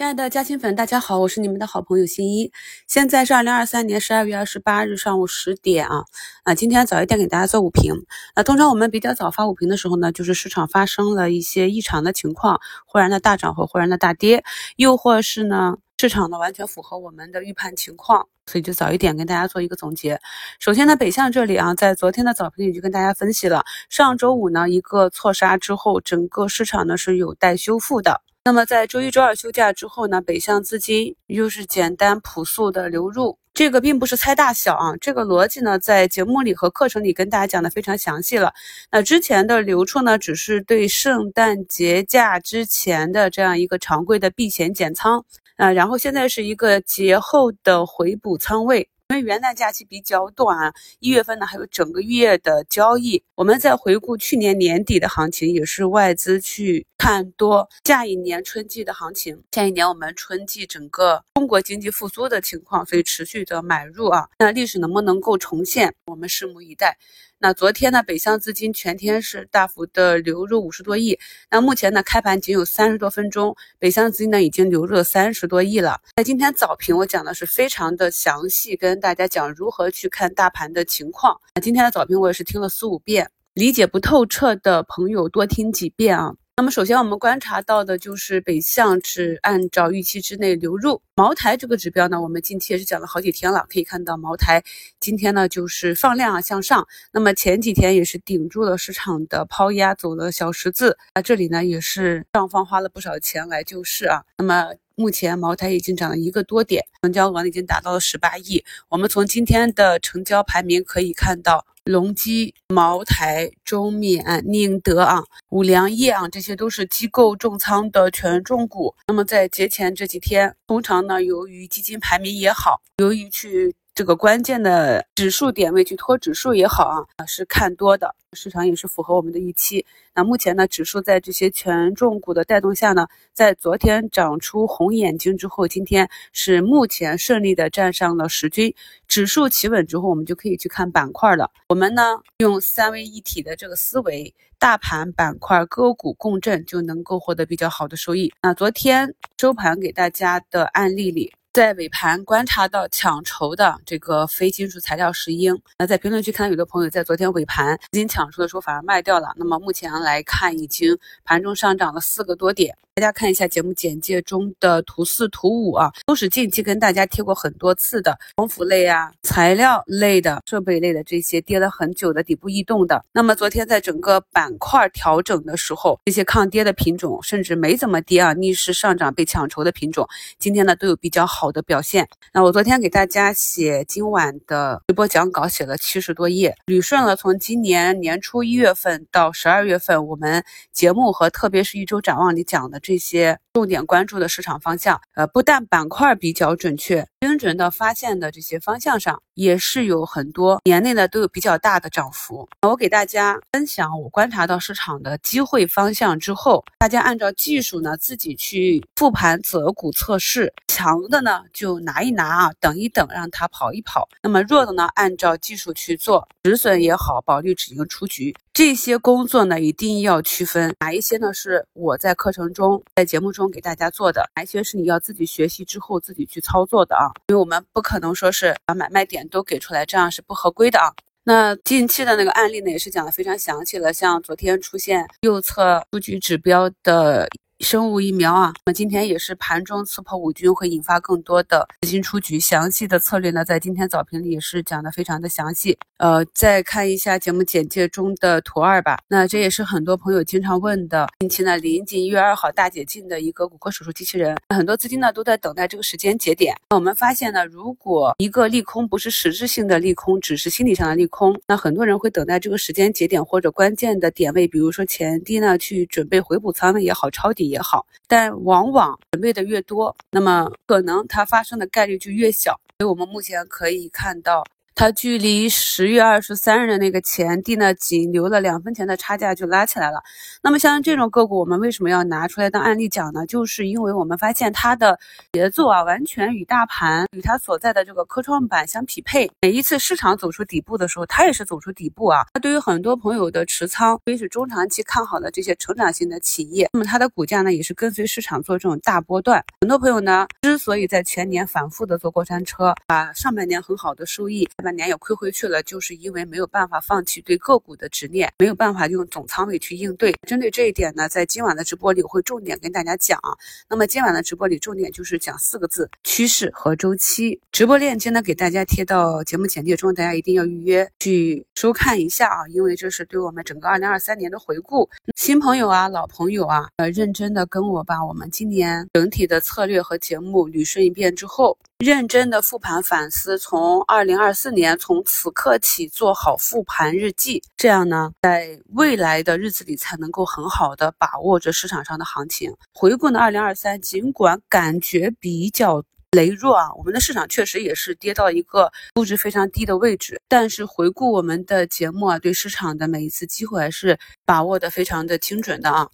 亲爱的嘉兴粉，大家好，我是你们的好朋友新一。现在是二零二三年十二月二十八日上午十点啊啊，今天早一点给大家做午评。那通常我们比较早发午评的时候呢，就是市场发生了一些异常的情况，忽然的大涨或忽然的大跌，又或是呢市场呢完全符合我们的预判情况，所以就早一点跟大家做一个总结。首先呢，北向这里啊，在昨天的早评里就跟大家分析了，上周五呢一个错杀之后，整个市场呢是有待修复的。那么在周一、周二休假之后呢，北向资金又是简单朴素的流入，这个并不是猜大小啊，这个逻辑呢，在节目里和课程里跟大家讲的非常详细了。那之前的流出呢，只是对圣诞节假之前的这样一个常规的避险减仓啊，然后现在是一个节后的回补仓位。因为元旦假期比较短，一月份呢还有整个月的交易。我们再回顾去年年底的行情，也是外资去看多下一年春季的行情。下一年我们春季整个中国经济复苏的情况，所以持续的买入啊。那历史能不能够重现，我们拭目以待。那昨天呢，北向资金全天是大幅的流入五十多亿。那目前呢，开盘仅有三十多分钟，北向资金呢已经流入了三十多亿了。那今天早评我讲的是非常的详细，跟大家讲如何去看大盘的情况。那今天的早评我也是听了四五遍，理解不透彻的朋友多听几遍啊。那么首先我们观察到的就是北向是按照预期之内流入。茅台这个指标呢，我们近期也是讲了好几天了，可以看到茅台今天呢就是放量啊向上。那么前几天也是顶住了市场的抛压，走了小十字。那这里呢也是上方花了不少钱来救市啊。那么目前茅台已经涨了一个多点，成交额已经达到了十八亿。我们从今天的成交排名可以看到。隆基、茅台、中缅、宁德啊、五粮液啊，这些都是机构重仓的权重股。那么在节前这几天，通常呢，由于基金排名也好，由于去。这个关键的指数点位去拖指数也好啊，是看多的，市场也是符合我们的预期。那目前呢，指数在这些权重股的带动下呢，在昨天长出红眼睛之后，今天是目前顺利的站上了十均。指数企稳之后，我们就可以去看板块了。我们呢，用三位一体的这个思维，大盘、板块、个股共振，就能够获得比较好的收益。那昨天收盘给大家的案例里。在尾盘观察到抢筹的这个非金属材料石英，那在评论区看到有的朋友在昨天尾盘资金抢筹的时候反而卖掉了，那么目前来看已经盘中上涨了四个多点。大家看一下节目简介中的图四、图五啊，都是近期跟大家贴过很多次的光伏类啊、材料类的、设备类的这些跌了很久的底部异动的。那么昨天在整个板块调整的时候，这些抗跌的品种甚至没怎么跌啊，逆势上涨被抢筹的品种，今天呢都有比较好的表现。那我昨天给大家写今晚的直播讲稿，写了七十多页，捋顺了从今年年初一月份到十二月份我们节目和特别是一周展望里讲的这。这些重点关注的市场方向，呃，不但板块比较准确、精准的发现的这些方向上，也是有很多年内呢都有比较大的涨幅。我给大家分享我观察到市场的机会方向之后，大家按照技术呢自己去复盘择股测试，强的呢就拿一拿啊，等一等让它跑一跑。那么弱的呢，按照技术去做，止损也好，保利止盈出局。这些工作呢，一定要区分哪一些呢？是我在课程中、在节目中给大家做的，哪一些是你要自己学习之后自己去操作的啊？因为我们不可能说是把买卖点都给出来，这样是不合规的啊。那近期的那个案例呢，也是讲的非常详细了，像昨天出现右侧数据指标的。生物疫苗啊，那么今天也是盘中刺破五均，会引发更多的资金出局。详细的策略呢，在今天早评里也是讲的非常的详细。呃，再看一下节目简介中的图二吧。那这也是很多朋友经常问的。近期呢，临近一月二号大解禁的一个骨科手术机器人，很多资金呢都在等待这个时间节点。那我们发现呢，如果一个利空不是实质性的利空，只是心理上的利空，那很多人会等待这个时间节点或者关键的点位，比如说前低呢，去准备回补仓位也好，抄底。也好，但往往准备的越多，那么可能它发生的概率就越小。所以我们目前可以看到。它距离十月二十三日的那个前低呢，仅留了两分钱的差价就拉起来了。那么像这种个股，我们为什么要拿出来当案例讲呢？就是因为我们发现它的节奏啊，完全与大盘与它所在的这个科创板相匹配。每一次市场走出底部的时候，它也是走出底部啊。那对于很多朋友的持仓，特别是中长期看好的这些成长性的企业，那么它的股价呢，也是跟随市场做这种大波段。很多朋友呢，之所以在全年反复的坐过山车，把上半年很好的收益，下半年也亏回去了，就是因为没有办法放弃对个股的执念，没有办法用总仓位去应对。针对这一点呢，在今晚的直播里我会重点跟大家讲。那么今晚的直播里重点就是讲四个字：趋势和周期。直播链接呢给大家贴到节目简介中，大家一定要预约去收看一下啊，因为这是对我们整个二零二三年的回顾。新朋友啊，老朋友啊，呃，认真的跟我把我们今年整体的策略和节目捋顺一遍之后。认真的复盘反思，从二零二四年从此刻起做好复盘日记，这样呢，在未来的日子里才能够很好的把握着市场上的行情。回顾呢，二零二三，尽管感觉比较。羸弱啊，我们的市场确实也是跌到一个估值非常低的位置。但是回顾我们的节目啊，对市场的每一次机会还是把握的非常的精准的啊。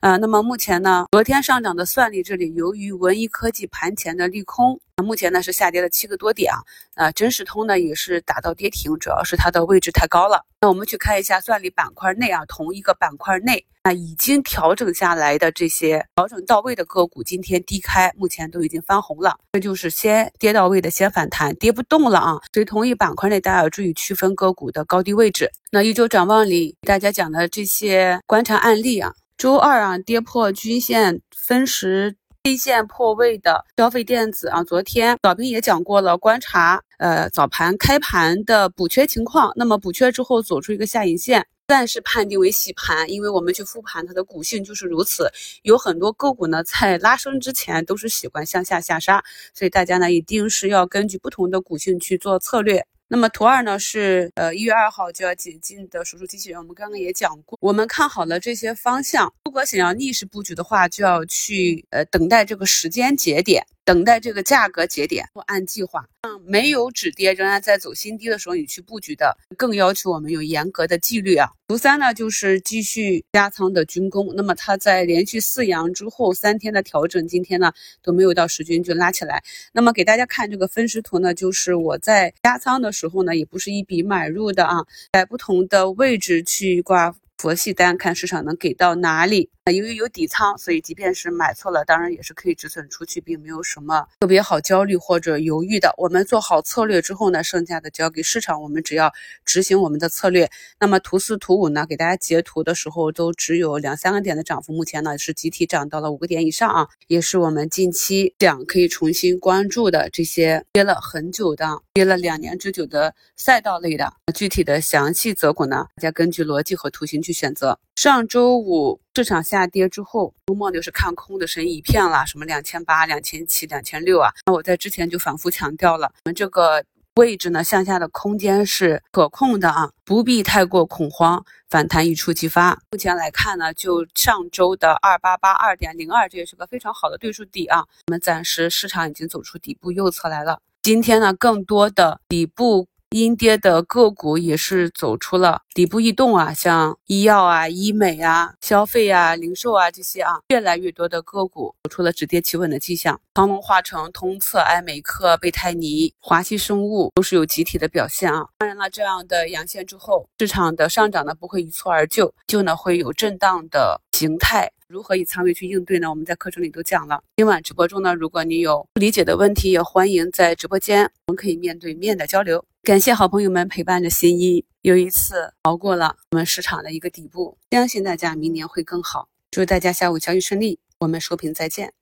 啊，那么目前呢，昨天上涨的算力这里，由于文一科技盘前的利空，目前呢是下跌了七个多点啊。啊，真实通呢也是打到跌停，主要是它的位置太高了。那我们去看一下算力板块内啊，同一个板块内。那已经调整下来的这些调整到位的个股，今天低开，目前都已经翻红了。这就是先跌到位的先反弹，跌不动了啊。所以同一板块内，大家要注意区分个股的高低位置。那一周展望里，大家讲的这些观察案例啊，周二啊跌破均线分时 K 线破位的消费电子啊，昨天早评也讲过了，观察呃早盘开盘的补缺情况，那么补缺之后走出一个下影线。暂时判定为洗盘，因为我们去复盘它的股性就是如此。有很多个股呢，在拉升之前都是喜欢向下下杀，所以大家呢一定是要根据不同的股性去做策略。那么图二呢是呃一月二号就要解禁的手术机器人，我们刚刚也讲过，我们看好了这些方向。如果想要逆势布局的话，就要去呃等待这个时间节点。等待这个价格节点，或按计划。没有止跌，仍然在走新低的时候，你去布局的，更要求我们有严格的纪律啊。图三呢，就是继续加仓的军工。那么它在连续四阳之后三天的调整，今天呢都没有到十均就拉起来。那么给大家看这个分时图呢，就是我在加仓的时候呢，也不是一笔买入的啊，在不同的位置去挂。佛系单看市场能给到哪里？由于有底仓，所以即便是买错了，当然也是可以止损出去，并没有什么特别好焦虑或者犹豫的。我们做好策略之后呢，剩下的交给市场，我们只要执行我们的策略。那么图四、图五呢，给大家截图的时候都只有两三个点的涨幅，目前呢是集体涨到了五个点以上啊，也是我们近期讲可以重新关注的这些跌了很久的、跌了两年之久的赛道类的。具体的详细择股呢，大家根据逻辑和图形去。选择上周五市场下跌之后，周末就是看空的声音一片了，什么两千八、两千七、两千六啊？那我在之前就反复强调了，我们这个位置呢，向下的空间是可控的啊，不必太过恐慌，反弹一触即发。目前来看呢，就上周的二八八二点零二，这也是个非常好的对数底啊。我们暂时市场已经走出底部右侧来了，今天呢，更多的底部。阴跌的个股也是走出了底部异动啊，像医药啊、医美啊、消费啊、零售啊这些啊，越来越多的个股走出了止跌企稳的迹象。长隆化成、通策、爱美克、贝泰尼、华西生物都是有集体的表现啊。当然了，这样的阳线之后，市场的上涨呢不会一蹴而就，就呢会有震荡的形态。如何以仓位去应对呢？我们在课程里都讲了。今晚直播中呢，如果你有不理解的问题，也欢迎在直播间，我们可以面对面的交流。感谢好朋友们陪伴着新一，又一次熬过了我们市场的一个底部，相信大家明年会更好。祝大家下午交易顺利，我们收评再见。